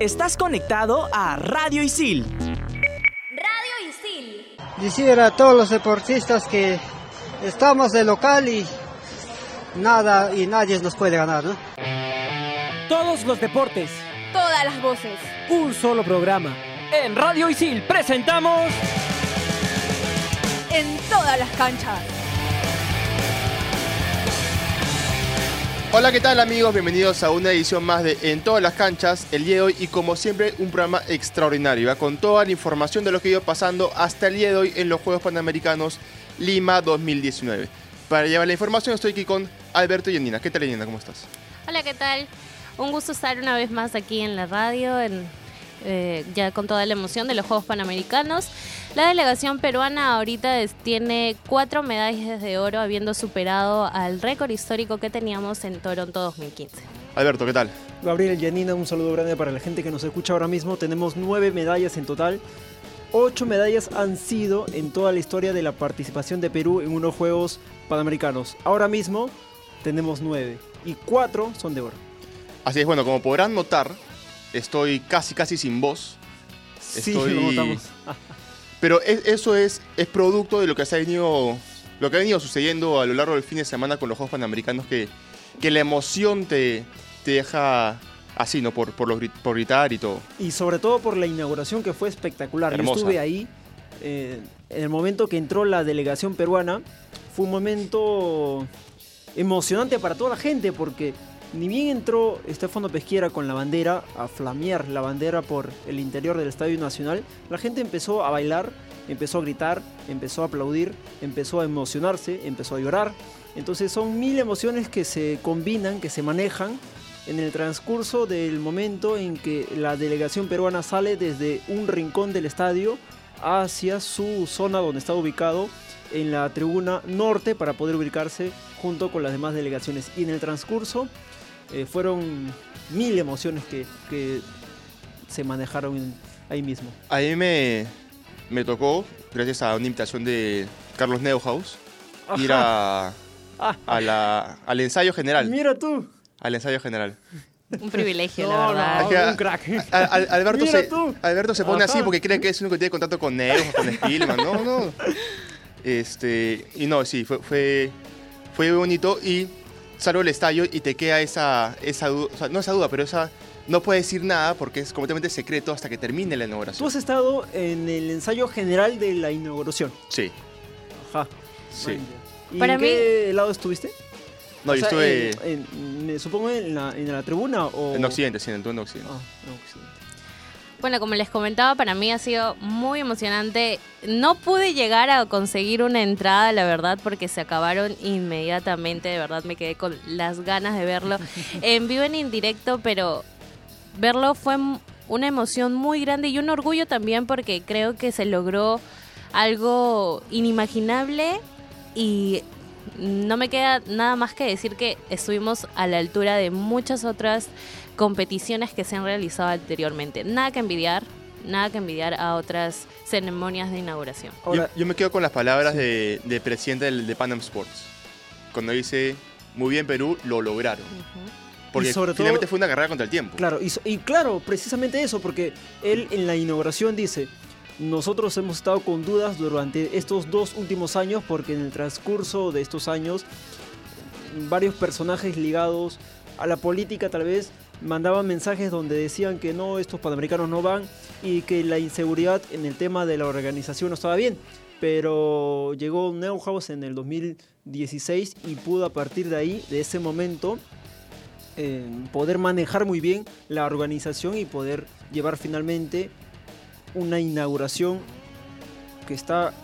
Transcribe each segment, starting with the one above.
Estás conectado a Radio Isil. Radio Isil. Decir a todos los deportistas que estamos de local y nada y nadie nos puede ganar, ¿no? Todos los deportes. Todas las voces. Un solo programa. En Radio Isil presentamos... En todas las canchas. Hola, ¿qué tal amigos? Bienvenidos a una edición más de En todas las canchas, el día de hoy y como siempre un programa extraordinario, con toda la información de lo que ha ido pasando hasta el día de hoy en los Juegos Panamericanos Lima 2019. Para llevar la información estoy aquí con Alberto y Yanina. ¿Qué tal Yanina? ¿Cómo estás? Hola, ¿qué tal? Un gusto estar una vez más aquí en la radio, en, eh, ya con toda la emoción de los Juegos Panamericanos. La delegación peruana ahorita es- tiene cuatro medallas de oro, habiendo superado al récord histórico que teníamos en Toronto 2015. Alberto, ¿qué tal? Gabriel Yanina, un saludo grande para la gente que nos escucha ahora mismo. Tenemos nueve medallas en total. Ocho medallas han sido en toda la historia de la participación de Perú en unos Juegos Panamericanos. Ahora mismo tenemos nueve y cuatro son de oro. Así es, bueno, como podrán notar, estoy casi casi sin voz. Sí, Estoy- lo notamos. Pero es- eso es, es producto de lo que se ha venido, lo que ha venido sucediendo a lo largo del fin de semana con los Juegos Panamericanos, que, que la emoción te, te deja así, ¿no? Por, por, los por gritar y todo. Y sobre todo por la inauguración que fue espectacular. Yo estuve ahí eh, en el momento que entró la delegación peruana. Fue un momento emocionante para toda la gente porque ni bien entró Estefano Pesquiera con la bandera, a flamear la bandera por el interior del Estadio Nacional, la gente empezó a bailar, empezó a gritar, empezó a aplaudir, empezó a emocionarse, empezó a llorar. Entonces son mil emociones que se combinan, que se manejan en el transcurso del momento en que la delegación peruana sale desde un rincón del estadio hacia su zona donde está ubicado en la tribuna norte para poder ubicarse junto con las demás delegaciones. Y en el transcurso eh, fueron mil emociones que, que se manejaron ahí mismo. A mí me, me tocó, gracias a una invitación de Carlos Neuhaus, ir a, Ah, a la- al ensayo general. mira tú. Al ensayo general. Un privilegio, la verdad. no, un crack. A- a- Alberto, Mira se, tú. Alberto se pone Ajá. así porque cree que es uno que tiene contacto con Neuhaus, con Spielman. No, no. Este, y no, sí, fue, fue, fue bonito y salgo del estadio y te queda esa, esa duda, o sea, no esa duda, pero esa, no puedes decir nada porque es completamente secreto hasta que termine la Tú inauguración. has estado en el ensayo general de la inauguración. Sí, Ajá. sí. ¿Y Para en mí- qué lado estuviste? No, O yo sea, estuve en- en- me supongo en la, en la tribuna o... en Occidente, sí, en el en Occidente. Ah, en Occidente. Bueno, como les comentaba, para mí ha sido muy emocionante. No pude llegar a conseguir una entrada, la verdad, porque se acabaron inmediatamente. De verdad, me quedé con las ganas de verlo en vivo, en indirecto, pero verlo fue una emoción muy grande y un orgullo también porque creo que se logró algo inimaginable y no me queda nada más que decir que estuvimos a la altura de muchas otras competiciones que se han realizado anteriormente. Nada que envidiar, nada que envidiar a otras ceremonias de inauguración. Yo, Ahora, yo me quedo con las palabras de, de presidente del, de Panam Sports. Cuando dice, muy bien Perú, lo lograron. Porque Y sobre todo- finalmente fue una carrera contra el tiempo. claro, y claro, precisamente eso, porque él en la inauguración dice, nosotros hemos estado con dudas durante estos dos últimos años, porque en el transcurso de estos años, varios personajes ligados a la política tal vez mandaban mensajes donde decían que no, estos panamericanos no van y que la inseguridad en el tema de la organización no estaba bien. Pero llegó Neuhaus en el 2016 y pudo a partir de ahí, de ese momento, eh, poder manejar muy bien la organización y poder llevar finalmente una inauguración que está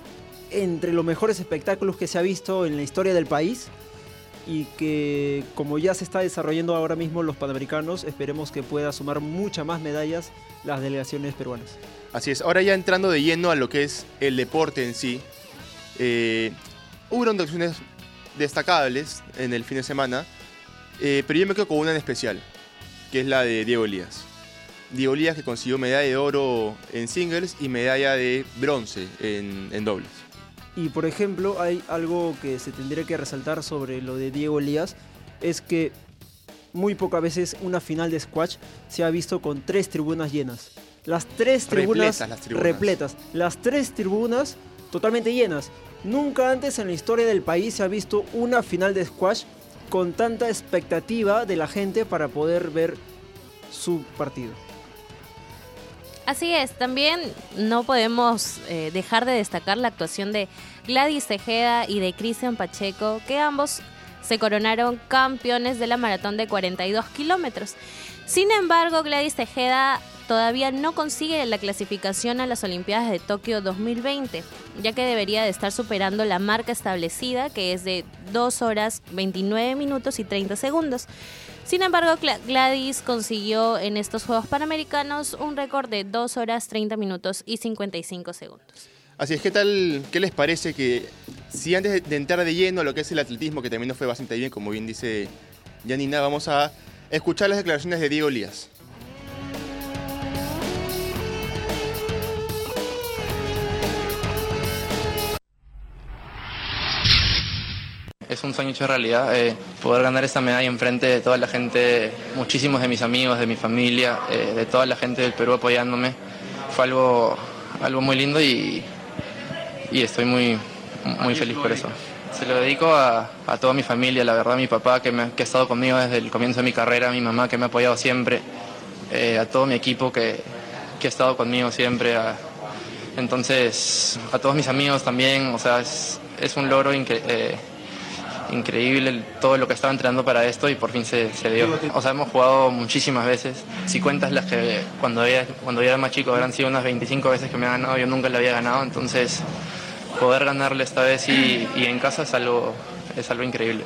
entre los mejores espectáculos que se ha visto en la historia del país y que como ya se está desarrollando ahora mismo los panamericanos, esperemos que pueda sumar muchas más medallas las delegaciones peruanas. Así es. Ahora ya entrando de lleno a lo que es el deporte en sí, eh, hubo acciones destacables en el fin de semana, eh, pero yo me quedo con una en especial, que es la de Diego Elías. Diego Elías que consiguió medalla de oro en singles y medalla de bronce en dobles. Y por ejemplo, hay algo que se tendría que resaltar sobre lo de Diego Elías, es que muy pocas veces una final de squash se ha visto con tres tribunas llenas. Las tres tribunas Repletas las tribunas. repletas. Las tres tribunas totalmente llenas. Nunca antes en la historia del país se ha visto una final de squash con tanta expectativa de la gente para poder ver su partido. Así es, también no podemos eh, dejar de destacar la actuación de Gladys Tejeda y de Cristian Pacheco, que ambos se coronaron campeones de la maratón de 42 kilómetros. Sin embargo, Gladys Tejeda todavía no consigue la clasificación a las Olimpiadas de Tokio 2020, ya que debería de estar superando la marca establecida, que es de 2 horas 29 minutos y 30 segundos. Sin embargo, Gla- Gladys consiguió en estos Juegos Panamericanos un récord de 2 horas 30 minutos y 55 segundos. Así es, ¿qué tal? ¿Qué les parece que si antes de entrar de lleno a lo que es el atletismo, que también nos fue bastante bien, como bien dice Janina, vamos a escuchar las declaraciones de Diego Lías? Es un sueño hecho realidad, eh, poder ganar esta medalla enfrente de toda la gente, muchísimos de mis amigos, de mi familia, eh, de toda la gente del Perú apoyándome. Fue algo, algo muy lindo y, y estoy muy, muy feliz por eso. Se lo dedico a, a toda mi familia, la verdad, a mi papá que, me, que ha estado conmigo desde el comienzo de mi carrera, a mi mamá que me ha apoyado siempre, eh, a todo mi equipo que, que ha estado conmigo siempre, a- entonces a todos mis amigos también, o sea, es, es un logro incre- eh, increíble todo lo que estaba entrenando para esto y por fin se, dio. O sea, hemos jugado muchísimas veces. Si cuentas las que cuando, había, cuando era más chico habrán sido unas 25 veces que me ha ganado, yo nunca le había ganado, entonces poder ganarle esta vez y, en casa es algo, es algo increíble.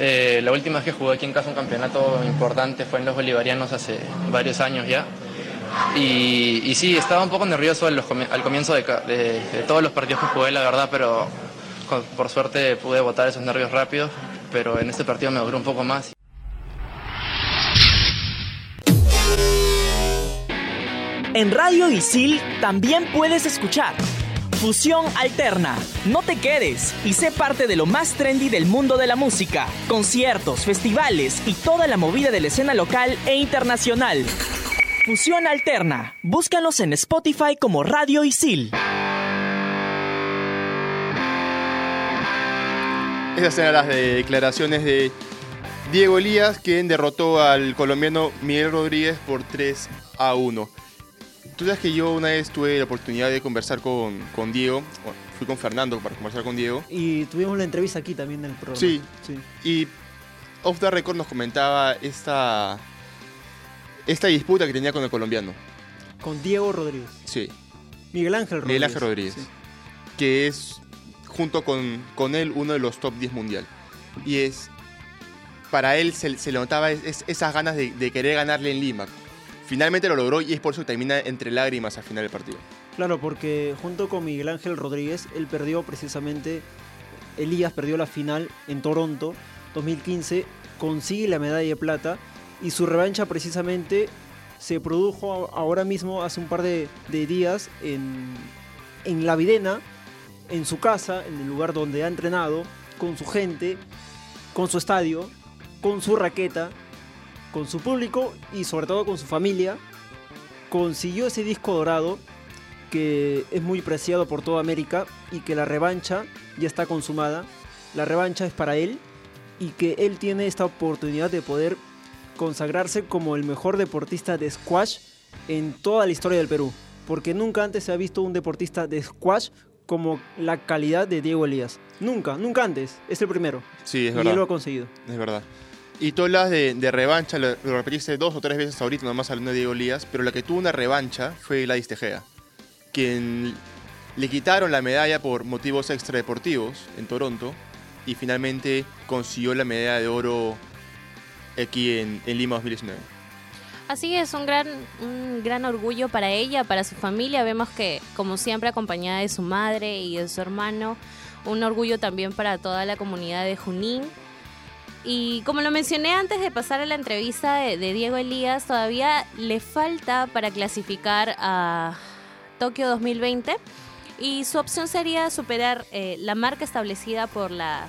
Eh, la última vez que jugué aquí en casa un campeonato importante fue en los Bolivarianos hace varios años ya. Y, sí, estaba un poco nervioso al comienzo de, de- de todos los partidos que jugué, la verdad, pero por suerte pude botar esos nervios rápidos, pero en este partido me duró un poco más. En Radio Isil también puedes escuchar Fusión Alterna. No te quedes y sé parte de lo más trendy del mundo de la música, conciertos, festivales y toda la movida de la escena local e internacional. Fusión Alterna. Búscanos en Spotify como Radio Isil. Esas eran las declaraciones de Diego Elías, quien derrotó al colombiano Miguel Rodríguez por 3 a 1. Tú sabes que yo una vez tuve la oportunidad de conversar con, con Diego, bueno, fui con Fernando para conversar con Diego, Y tuvimos la entrevista aquí también en el programa. Sí. sí. y Off the Record nos comentaba esta, esta disputa que tenía con el colombiano. Con Diego Rodríguez. Sí, Miguel Ángel Rodríguez. Miguel Ángel Rodríguez, Sí. que es junto con, con él uno de los top 10 mundial. Y es, para él se, le notaba es- es- esas ganas de, querer ganarle en Lima. Finalmente lo logró y es por eso que termina entre lágrimas al final del partido. Claro, porque junto con Miguel Ángel Rodríguez, él perdió precisamente, Elías perdió la final en Toronto 2015, consigue la medalla de plata y su revancha precisamente se produjo ahora mismo, hace un par de, de días, en, en La Videna, en su casa, en el lugar donde ha entrenado, con su gente, con su estadio, con su raqueta, con su público y sobre todo con su familia. Consiguió ese disco dorado que es muy preciado por toda América y que la revancha ya está consumada. La revancha es para él y que él tiene esta oportunidad de poder consagrarse como el mejor deportista de squash en toda la historia del Perú. Porque nunca antes se ha visto un deportista de squash como la calidad de Diego Elías. Nunca, nunca antes. Es el primero. Sí, es y verdad. él lo ha conseguido. Es verdad. Y tú hablas de, de revancha, lo, lo repetiste dos o tres veces ahorita, nomás hablando de Diego Lías, pero la que tuvo una revancha fue Gladys Tejeda, quien le quitaron la medalla por motivos extradeportivos en Toronto y finalmente consiguió la medalla de oro aquí en, en Lima 2019. Así es, un gran, un gran orgullo para ella, para su familia. Vemos que, como siempre, acompañada de su madre y de su hermano, un orgullo también para toda la comunidad de Junín. Y como lo mencioné antes de pasar a la entrevista de, Diego Elías, todavía le falta para clasificar a Tokio 2020 y su opción sería superar eh, la marca establecida por la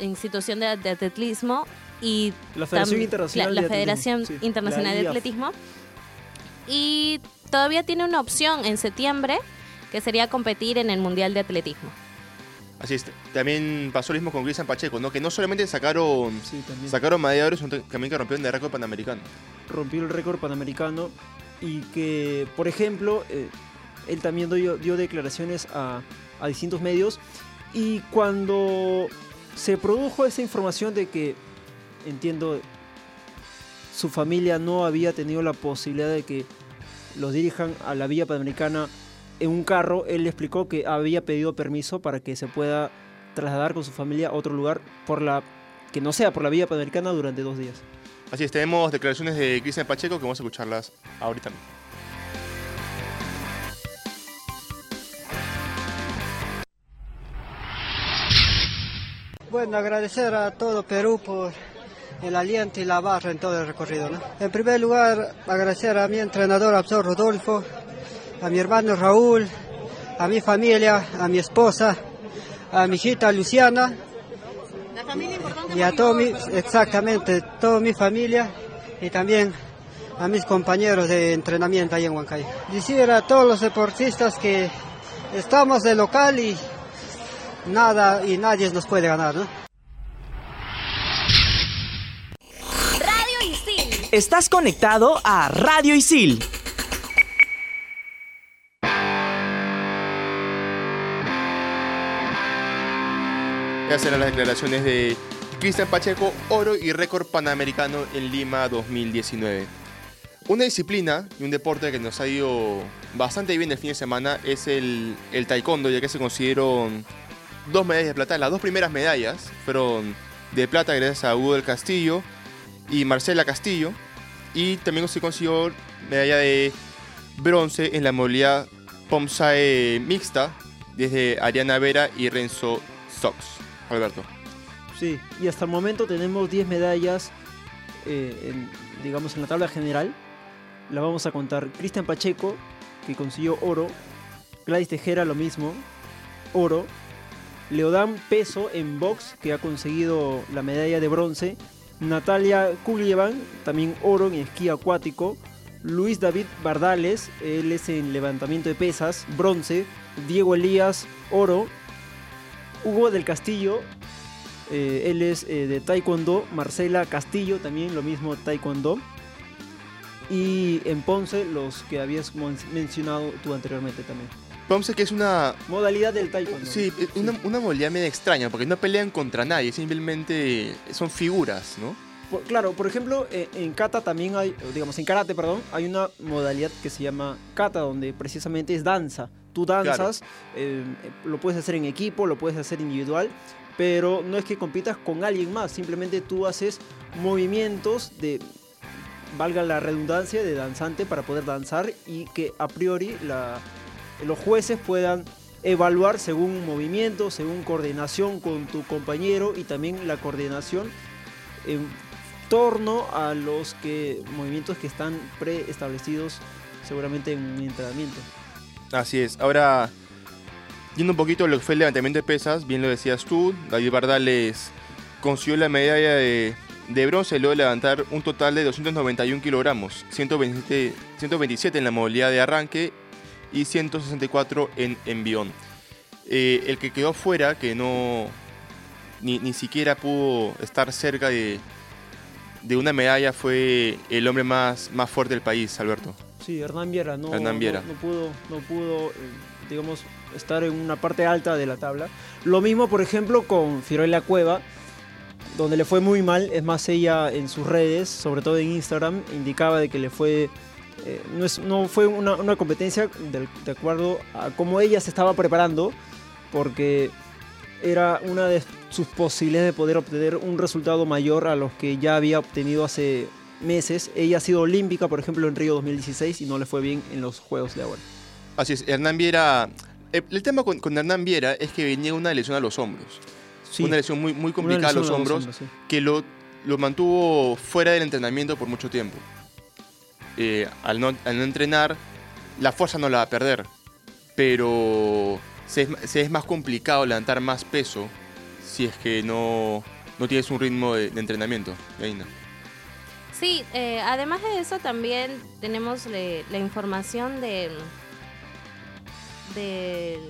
institución de, de atletismo y La Federación Internacional la, de la Federación Atletismo, sí, Internacional la de. Atletismo. Y todavía tiene una opción en septiembre, que sería competir en el Mundial de Atletismo. Así es. También pasó lo mismo con Cristian Pacheco, ¿no? Que no solamente sacaron, Sí, también. sacaron medalla de oro, sino también que rompieron el récord panamericano. rompió el récord panamericano y que, por ejemplo, eh, él también dio, dio declaraciones a, a distintos medios y cuando se produjo esa información de que, entiendo, su familia no había tenido la posibilidad de que los dirijan a la Villa Panamericana en un carro, él explicó que había pedido permiso para que se pueda trasladar con su familia a otro lugar por la que no sea por la Villa Panamericana durante dos días. Así es, tenemos declaraciones de Cristian Pacheco que vamos a escucharlas ahorita. mismo. Bueno, agradecer a todo Perú por el aliento y la barra en todo el recorrido. ¿no? En primer lugar, agradecer a mi entrenador Absor Rodolfo, a mi hermano Raúl, a mi familia, a mi esposa, a mi hijita Luciana y a todo mi, exactamente, toda mi familia y también a mis compañeros de entrenamiento ahí en Huancayo. Decir a todos los deportistas que estamos de local y nada y nadie nos puede ganar, ¿no? Estás conectado a Radio Isil. Estas eran las declaraciones de Cristian Pacheco, oro y récord panamericano en Lima 2019. Una disciplina y un deporte que nos ha ido bastante bien el fin de semana es el, el taekwondo, ya que se consiguieron dos medallas de plata. Las dos primeras medallas fueron de plata gracias a Hugo del Castillo y Marcela Castillo. Y también se consiguió medalla de bronce en la modalidad Pomsae mixta desde Ariana Vera y Renzo Sox. Alberto. Sí, y hasta el momento tenemos 10 medallas, eh, en, digamos, en la tabla general. La vamos a contar. Cristian Pacheco, que consiguió oro. Gladys Tejera, lo mismo, oro. Leodán Peso en box, que ha conseguido la medalla de bronce. Natalia Kulievan, también oro en esquí acuático. Luis David Bardales, él es en levantamiento de pesas, bronce. Diego Elías, oro. Hugo del Castillo, eh, él es eh, de Taekwondo. Marcela Castillo, también lo mismo Taekwondo. Y en Ponce, los que habías mencionado tú anteriormente también. Pomse que es una, Modalidad del Taekwondo. sí, una, una modalidad medio extraña, porque no pelean contra nadie, simplemente son figuras, ¿no? Por- claro, por ejemplo, eh, en kata también hay, digamos, en karate, perdón, hay una modalidad que se llama kata, donde precisamente es danza. Tú danzas, eh, lo puedes hacer en equipo, lo puedes hacer individual, pero no es que compitas con alguien más, simplemente tú haces movimientos de, valga la redundancia, de danzante para poder danzar y que a priori los jueces puedan evaluar según movimiento, según coordinación con tu compañero y también la coordinación en torno a los que movimientos que están preestablecidos seguramente en un entrenamiento. Así es. Ahora, yendo un poquito a lo que fue el levantamiento de pesas, bien lo decías tú, David Bardales consiguió la medalla de, de bronce de levantar un total de 291 kilogramos, 127, 127 en la modalidad de arranque y 164 en envión. Eh, el que quedó fuera, que no ni, ni siquiera pudo estar cerca de, de una medalla, fue el hombre más, más fuerte del país, Alberto. Sí, Hernán Viera no, Hernán Viera. no, no pudo, no pudo eh, digamos, estar en una parte alta de la tabla. Lo mismo, por ejemplo, con Fiorella Cueva, donde le fue muy mal. Es más, ella en sus redes, sobre todo en Instagram, indicaba de que le fue... eh, no, es- no fue una, una competencia de, acuerdo a cómo ella se estaba preparando, porque era una de sus posibilidades de poder obtener un resultado mayor a los que ya había obtenido hace meses. Ella ha sido olímpica, por ejemplo, en Río 2016 y no le fue bien en los Juegos de ahora. Así es, Hernán Viera. eh, El tema con, con Hernán Viera es que venía una lesión a los hombros. Sí, Una lesión muy, muy complicada a los hombros hombros, sí. que lo, lo mantuvo fuera del entrenamiento por mucho tiempo. Eh, al, no, al no entrenar, la fuerza no la va a perder, pero se es, se es más complicado levantar más peso si es que no, no tienes un ritmo de, de entrenamiento. Sí, eh, además de eso también tenemos le- la información de del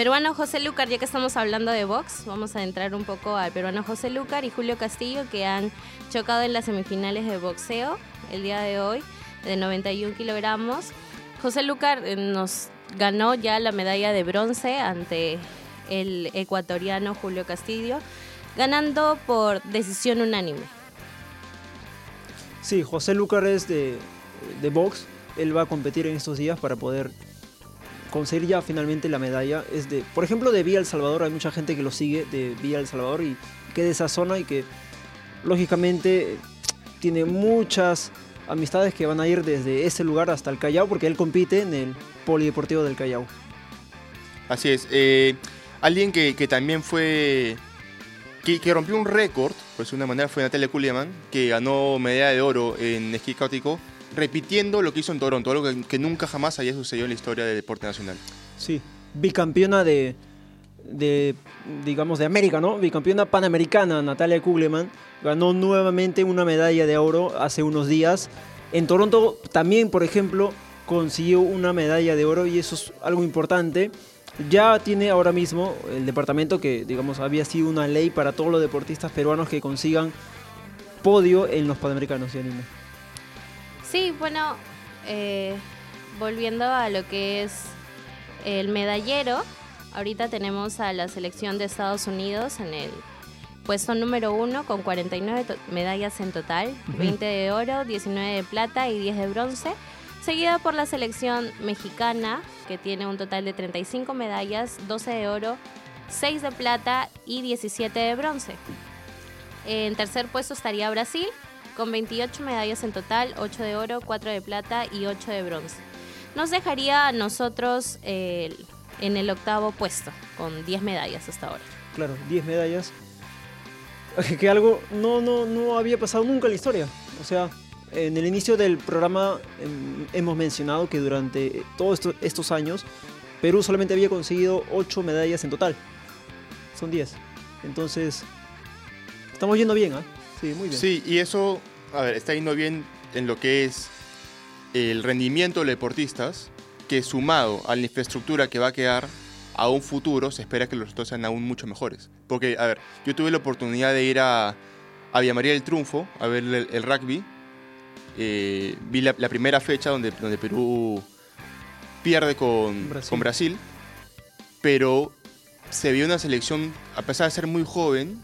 peruano José Lucar, ya que estamos hablando de box, vamos a entrar un poco al peruano José Lucar y Julio Castillo que han chocado en las semifinales de boxeo el día de hoy de 91 kilogramos. José Lucar eh, nos ganó ya la medalla de bronce ante el ecuatoriano Julio Castillo, ganando por decisión unánime. Sí, José Lucar es de, de box. Él va a competir en estos días para poder conseguir ya finalmente la medalla. Es de, por ejemplo, de Villa El Salvador. Hay mucha gente que lo sigue de Villa El Salvador y que de esa zona y que lógicamente tiene muchas amistades que van a ir desde ese lugar hasta el Callao porque él compite en el Polideportivo del Callao. Así es. eh, alguien que, que también fue. Que, rompió un récord, por decirlo de una manera, fue Natalia Kuliaman, que ganó medalla de oro en esquí cáutico, repitiendo lo que hizo en Toronto, algo que, nunca jamás había sucedido en la historia del deporte nacional. Sí, bicampeona de, de, digamos, de América, ¿no? Bicampeona panamericana, Natalia Kugleman, ganó nuevamente una medalla de oro hace unos días. En Toronto también, por ejemplo, consiguió una medalla de oro y eso es algo importante. Ya tiene ahora mismo el departamento que, digamos, había sido una ley para todos los deportistas peruanos que consigan podio en los panamericanos, Yanina. Sí, bueno, eh, volviendo a lo que es el medallero, ahorita tenemos a la selección de Estados Unidos en el puesto número uno con 49 to- medallas en total, 20 de oro, 19 de plata y 10 de bronce, seguida por la selección mexicana que tiene un total de 35 medallas, 12 de oro, 6 de plata y 17 de bronce. En tercer puesto estaría Brasil, con 28 medallas en total, 8 de oro, 4 de plata y 8 de bronce. Nos dejaría a nosotros eh, en el octavo puesto, con 10 medallas hasta ahora. Claro, 10 medallas. Que algo no, no, no había pasado nunca en la historia. O sea, en el inicio del programa em, hemos mencionado que durante todos esto- estos años Perú solamente había conseguido 8 medallas en total. Son 10. Entonces, estamos yendo bien, ¿ah? Sí, muy bien. Sí, y eso, a ver, está yendo bien en lo que es el rendimiento de los deportistas, que sumado a la infraestructura que va a quedar a un futuro, se espera que los resultados sean aún mucho mejores. Porque, a ver, yo tuve la oportunidad de ir a, a Villa María del Triunfo a ver el, el rugby. Eh, vi la, la primera fecha donde, donde Perú pierde con Brasil. con Brasil, pero se vio una selección, a pesar de ser muy joven,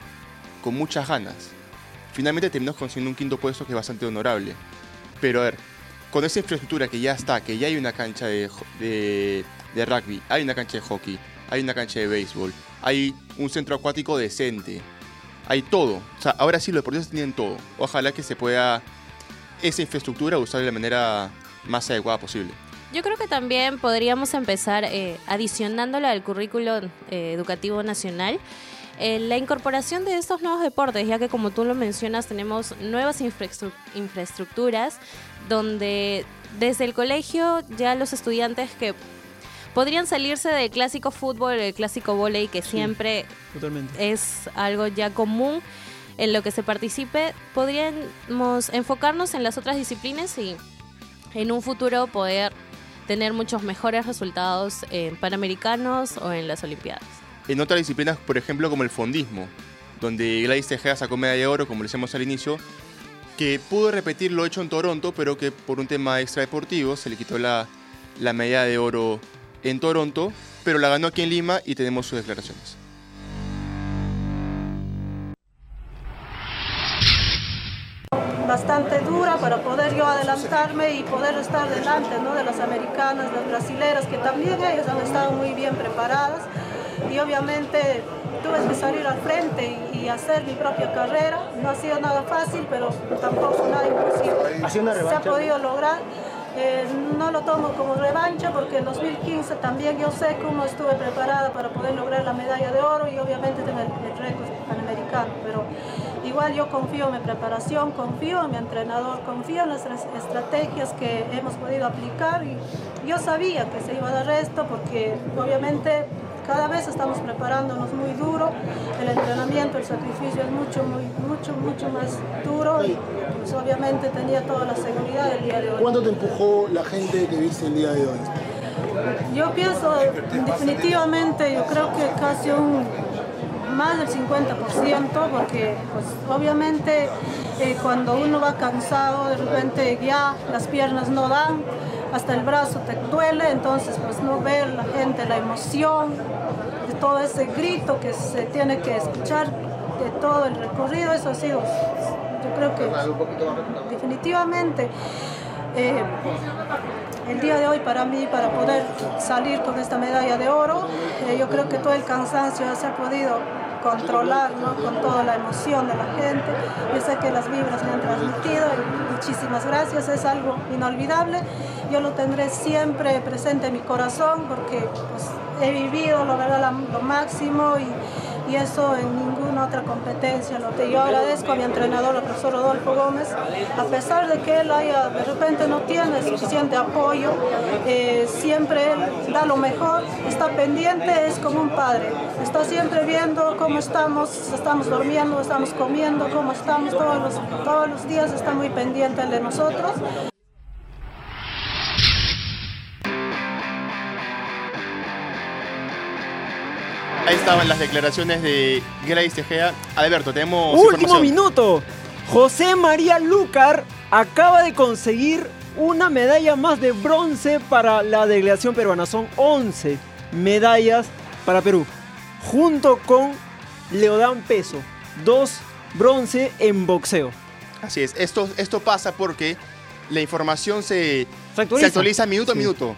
con muchas ganas finalmente terminamos consiguiendo un quinto puesto que es bastante honorable. Pero a ver, con esa infraestructura que ya está, que ya hay una cancha de, de, de rugby, hay una cancha de hockey, hay una cancha de béisbol, hay un centro acuático decente, hay todo. O sea, ahora sí los deportistas tienen todo. Ojalá que se pueda esa infraestructura usar de la manera más adecuada posible. Yo creo que también podríamos empezar eh, adicionándole al currículo eh, educativo nacional eh, la incorporación de estos nuevos deportes, ya que como tú lo mencionas tenemos nuevas infraestru- infraestructuras donde desde el colegio ya los estudiantes que podrían salirse del clásico fútbol, el clásico volei que siempre Totalmente. es algo ya común en lo que se participe, podríamos enfocarnos en las otras disciplinas y en un futuro poder tener muchos mejores resultados en Panamericanos o en las Olimpiadas. En otras disciplinas, por ejemplo, como el fondismo, donde Gladys Tejeda sacó medalla de oro, como le decíamos al inicio, que pudo repetir lo hecho en Toronto, pero que por un tema extradeportivo se le quitó la, la medalla de oro en Toronto, pero la ganó aquí en Lima y tenemos sus declaraciones. bastante dura para poder yo adelantarme y poder estar delante ¿no? de los americanos, los brasileños, que también ellos han estado muy bien preparados y obviamente tuve que salir al frente y, hacer mi propia carrera. No ha sido nada fácil, pero tampoco nada imposible. Se ha podido lograr. Eh, no lo tomo como revancha porque en 2015 también yo sé cómo estuve preparada para poder lograr la medalla de oro y obviamente tener el récord panamericano, pero igual yo confío en mi preparación, confío en mi entrenador, confío en las estrategias que hemos podido aplicar y yo sabía que se iba a dar esto porque obviamente cada vez estamos preparándonos muy duro, el entrenamiento, el sacrificio es mucho, muy, mucho, mucho más duro y pues, obviamente tenía toda la seguridad del día de hoy. ¿Cuánto te empujó la gente que viste el día de hoy? Yo pienso definitivamente, yo creo que casi un más del 50%, porque pues, obviamente eh, cuando uno va cansado, de repente ya las piernas no dan, hasta el brazo te duele, entonces pues no ver la gente, la emoción, de todo ese grito que se tiene que escuchar de todo el recorrido, eso ha sido, yo creo que definitivamente eh, el día de hoy para mí, para poder salir con esta medalla de oro, eh, yo creo que todo el cansancio se ha podido controlar ¿no? con toda la emoción de la gente. Yo sé que las vibras me han transmitido y muchísimas gracias, es algo inolvidable. Yo lo tendré siempre presente en mi corazón porque pues, he vivido lo, verdad, lo máximo y y eso en ninguna otra competencia. Lo que yo agradezco a mi entrenador, el profesor Rodolfo Gómez, a pesar de que él haya, de repente no tiene suficiente apoyo, eh, siempre él da lo mejor, está pendiente, es como un padre, está siempre viendo cómo estamos, estamos durmiendo, estamos comiendo, cómo estamos, todos los, todos los días está muy pendiente de nosotros. Estaban las declaraciones de Grace Tejeda. Alberto, tenemos Último minuto. José María Lucar acaba de conseguir una medalla más de bronce para la delegación peruana. Son 11 medallas para Perú. Junto con Leodán Peso. Dos bronce en boxeo. Así es, esto, esto pasa porque la información se, Se actualiza. actualiza minuto a Sí. minuto.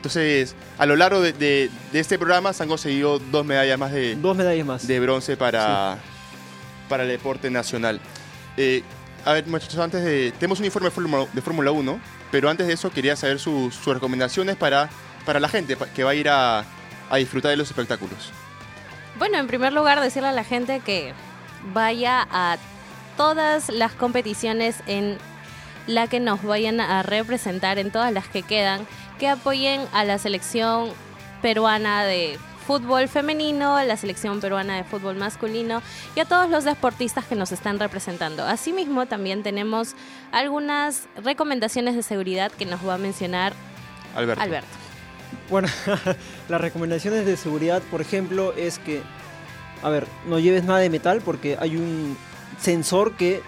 Entonces, a lo largo de, de- de este programa se han conseguido dos medallas más de, Dos medallas más. de bronce para, para el deporte nacional. Eh, a ver, muchachos, antes de... Tenemos un informe de Fórmula- de Fórmula 1, pero antes de eso quería saber sus- sus recomendaciones para, para la gente que va a ir a, a disfrutar de los espectáculos. Bueno, en primer lugar, decirle a la gente que vaya a todas las competiciones en la que nos vayan a representar, en todas las que quedan, que apoyen a la selección peruana de fútbol femenino, a la selección peruana de fútbol masculino y a todos los deportistas que nos están representando. Asimismo, también tenemos algunas recomendaciones de seguridad que nos va a mencionar Alberto. Alberto. Bueno, las recomendaciones de seguridad, por ejemplo, es que, a ver, no lleves nada de metal porque hay un sensor que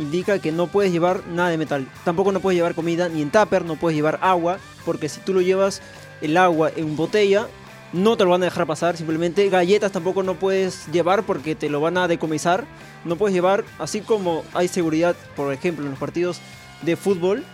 indica que no puedes llevar nada de metal. Tampoco no puedes llevar comida, ni en tupper, no puedes llevar agua, porque si tú lo llevas el agua en botella, no te lo van a dejar pasar. Simplemente galletas tampoco no puedes llevar porque te lo van a decomisar. No puedes llevar, así como hay seguridad, por ejemplo, en los partidos de fútbol,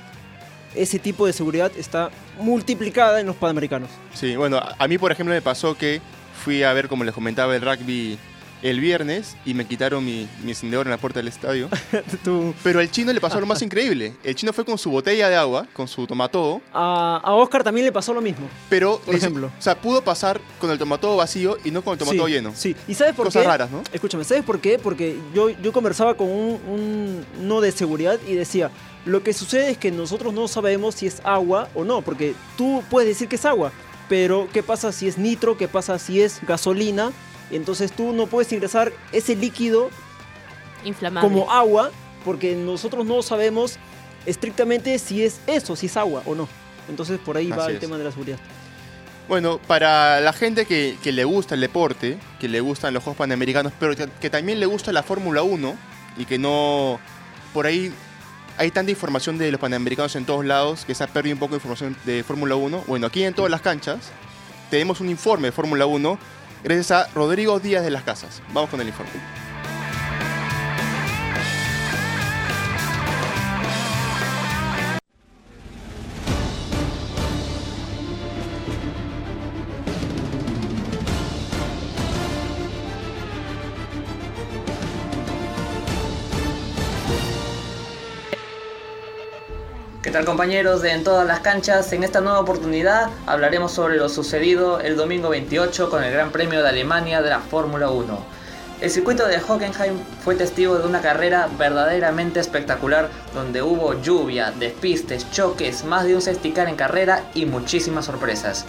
ese tipo de seguridad está multiplicada en los panamericanos. Sí, bueno, a mí por ejemplo me pasó que fui a ver, como les comentaba, el rugby el viernes y me quitaron mi, mi encendedor en la puerta del estadio. Tú- Pero al chino le pasó lo más increíble. El chino fue con su botella de agua, con su tomatodo, A, a Oscar también le pasó lo mismo. pero... Por ejemplo. O sea, pudo pasar con el tomatodo vacío y no con el tomatodo sí, lleno. Sí, y ¿sabes por Cosas qué? raras, ¿no? Escúchame, ¿sabes por qué? Porque yo, yo conversaba con un, un no de seguridad y decía, lo que sucede es que nosotros no sabemos si es agua o no, porque tú puedes decir que es agua, pero ¿qué pasa si es nitro? ¿Qué pasa si es gasolina? Entonces tú no puedes ingresar ese líquido Inflamable. como agua, porque nosotros no sabemos estrictamente si es eso, si es agua o no. Entonces por ahí va el es. tema de la seguridad. Bueno, para la gente que, que le gusta el deporte, que le gustan los Juegos Panamericanos, pero que, que también le gusta la Fórmula 1 y que no... Por ahí hay tanta información de los Panamericanos en todos lados que se ha perdido un poco de información de Fórmula 1. Bueno, aquí en todas las canchas tenemos un informe de Fórmula 1 gracias a Rodrigo Díaz de las Casas. Vamos con el informe. Compañeros de En todas las canchas? En esta nueva oportunidad hablaremos sobre lo sucedido el domingo 28 con el Gran Premio de Alemania de la Fórmula 1. El circuito de Hockenheim fue testigo de una carrera verdaderamente espectacular donde hubo lluvia, despistes, choques, más de un safety car en carrera y muchísimas sorpresas.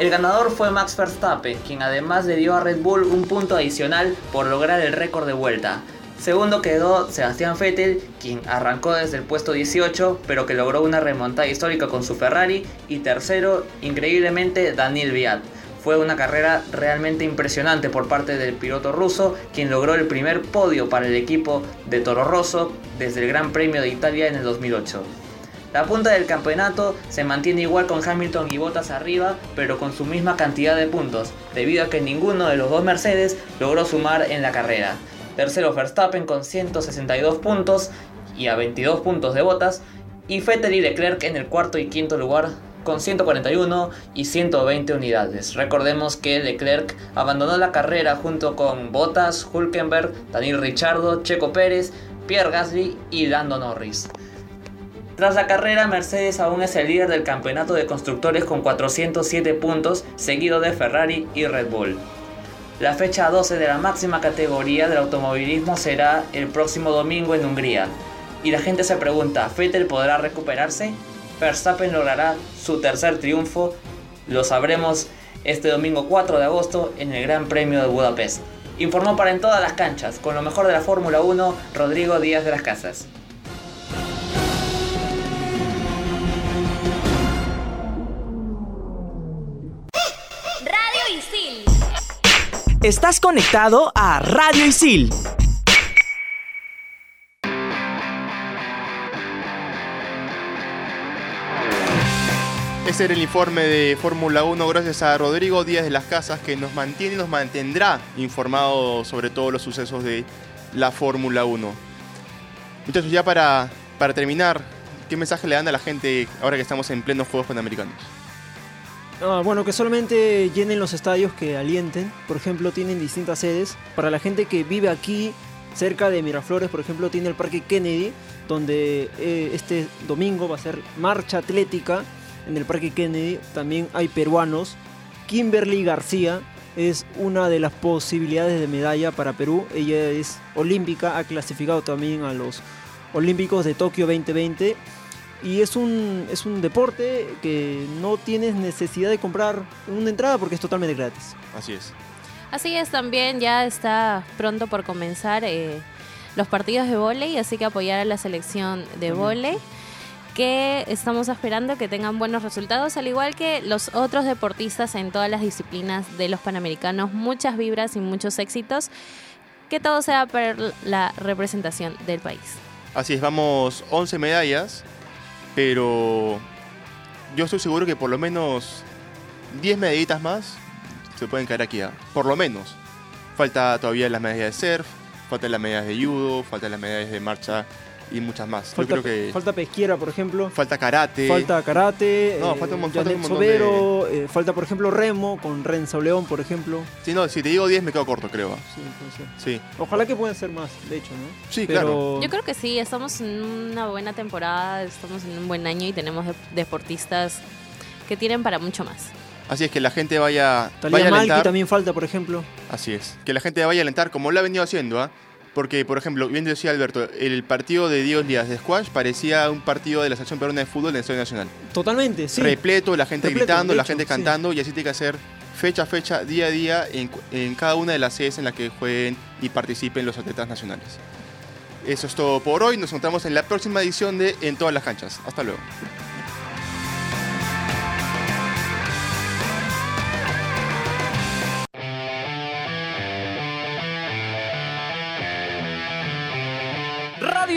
El ganador fue Max Verstappen, quien además le dio a Red Bull un punto adicional por lograr el récord de vuelta. Segundo quedó Sebastián Vettel, quien arrancó desde el puesto 18, pero que logró una remontada histórica con su Ferrari. Y tercero, increíblemente, Daniel Viat. Fue una carrera realmente impresionante por parte del piloto ruso, quien logró el primer podio para el equipo de Toro Rosso desde el Gran Premio de Italia en el 2008. La punta del campeonato se mantiene igual con Hamilton y Bottas arriba, pero con su misma cantidad de puntos, debido a que ninguno de los dos Mercedes logró sumar en la carrera. Tercero Verstappen con 162 puntos y a 22 puntos de Bottas, y Vettel Leclerc en el cuarto y quinto lugar con 141 y 120 unidades. Recordemos que Leclerc abandonó la carrera junto con Bottas, Hulkenberg, Daniel Ricciardo, Checo Pérez, Pierre Gasly y Lando Norris. Tras la carrera, Mercedes aún es el líder del campeonato de constructores con 407 puntos, seguido de Ferrari y Red Bull. La fecha 12 de la máxima categoría del automovilismo será el próximo domingo en Hungría. Y la gente se pregunta, ¿Vettel podrá recuperarse? Verstappen logrará su tercer triunfo. Lo sabremos este domingo 4 de agosto en el Gran Premio de Budapest. Informó para en todas las canchas, con lo mejor de la Fórmula 1, Rodrigo Díaz de las Casas. Estás conectado a Radio Isil. Ese era el informe de Fórmula 1 gracias a Rodrigo Díaz de las Casas que nos mantiene y nos mantendrá informados sobre todos los sucesos de la Fórmula 1. Muchachos, ya para, para terminar, ¿qué mensaje le dan a la gente ahora que estamos en plenos Juegos Panamericanos? Ah, bueno, que solamente llenen los estadios que alienten. Por ejemplo, tienen distintas sedes. Para la gente que vive aquí, cerca de Miraflores, por ejemplo, tiene el Parque Kennedy, donde eh, este domingo va a ser marcha atlética en el Parque Kennedy. También hay peruanos. Kimberly García es una de las posibilidades de medalla para Perú. Ella es olímpica, ha clasificado también a los Olímpicos de Tokio 2020 y es un, es un deporte que no tienes necesidad de comprar una entrada porque es totalmente gratis. Así es. Así es, también ya está pronto por comenzar eh, los partidos de vóley, así que apoyar a la selección de vóley que estamos esperando que tengan buenos resultados, al igual que los otros deportistas en todas las disciplinas de los Panamericanos. Muchas vibras y muchos éxitos. Que todo sea para la representación del país. Así es, vamos 11 medallas, pero yo estoy seguro que por lo menos 10 medallitas más se pueden caer aquí, ¿ah? por lo menos. Falta todavía las medallas de surf, faltan las medallas de judo, faltan las medallas de marcha y muchas más. Falta, yo creo que falta pesquera, por ejemplo. falta karate. Falta karate. No, eh, falta un falta Janet un montón Sobero, eh, falta, por ejemplo, remo con Renzo León, por ejemplo. Sí, no, si te digo 10 me quedo corto, creo. Sí, ser. Sí. Ojalá que puedan ser más, de hecho, ¿no? Sí, Pero claro. Yo creo que sí, estamos en una buena temporada, estamos en un buen año y tenemos de- deportistas que tienen para mucho más. Así es que la gente vaya, Talía vaya a alentar. también falta, por ejemplo. Así es. Que la gente vaya a alentar como lo ha venido haciendo, ¿ah? Porque, por ejemplo, bien decía Alberto, el partido de Diego Díaz de Squash parecía un partido de la Selección Peruana de Fútbol en el Estadio Nacional. Totalmente, sí. Repleto, la gente Repleto, gritando, la gente sí. cantando, y así tiene que hacer fecha a fecha, día a día, en, en cada una de las sedes en las que jueguen y participen los atletas nacionales. Eso es todo por hoy. Nos encontramos en la próxima edición de En todas las canchas. Hasta luego.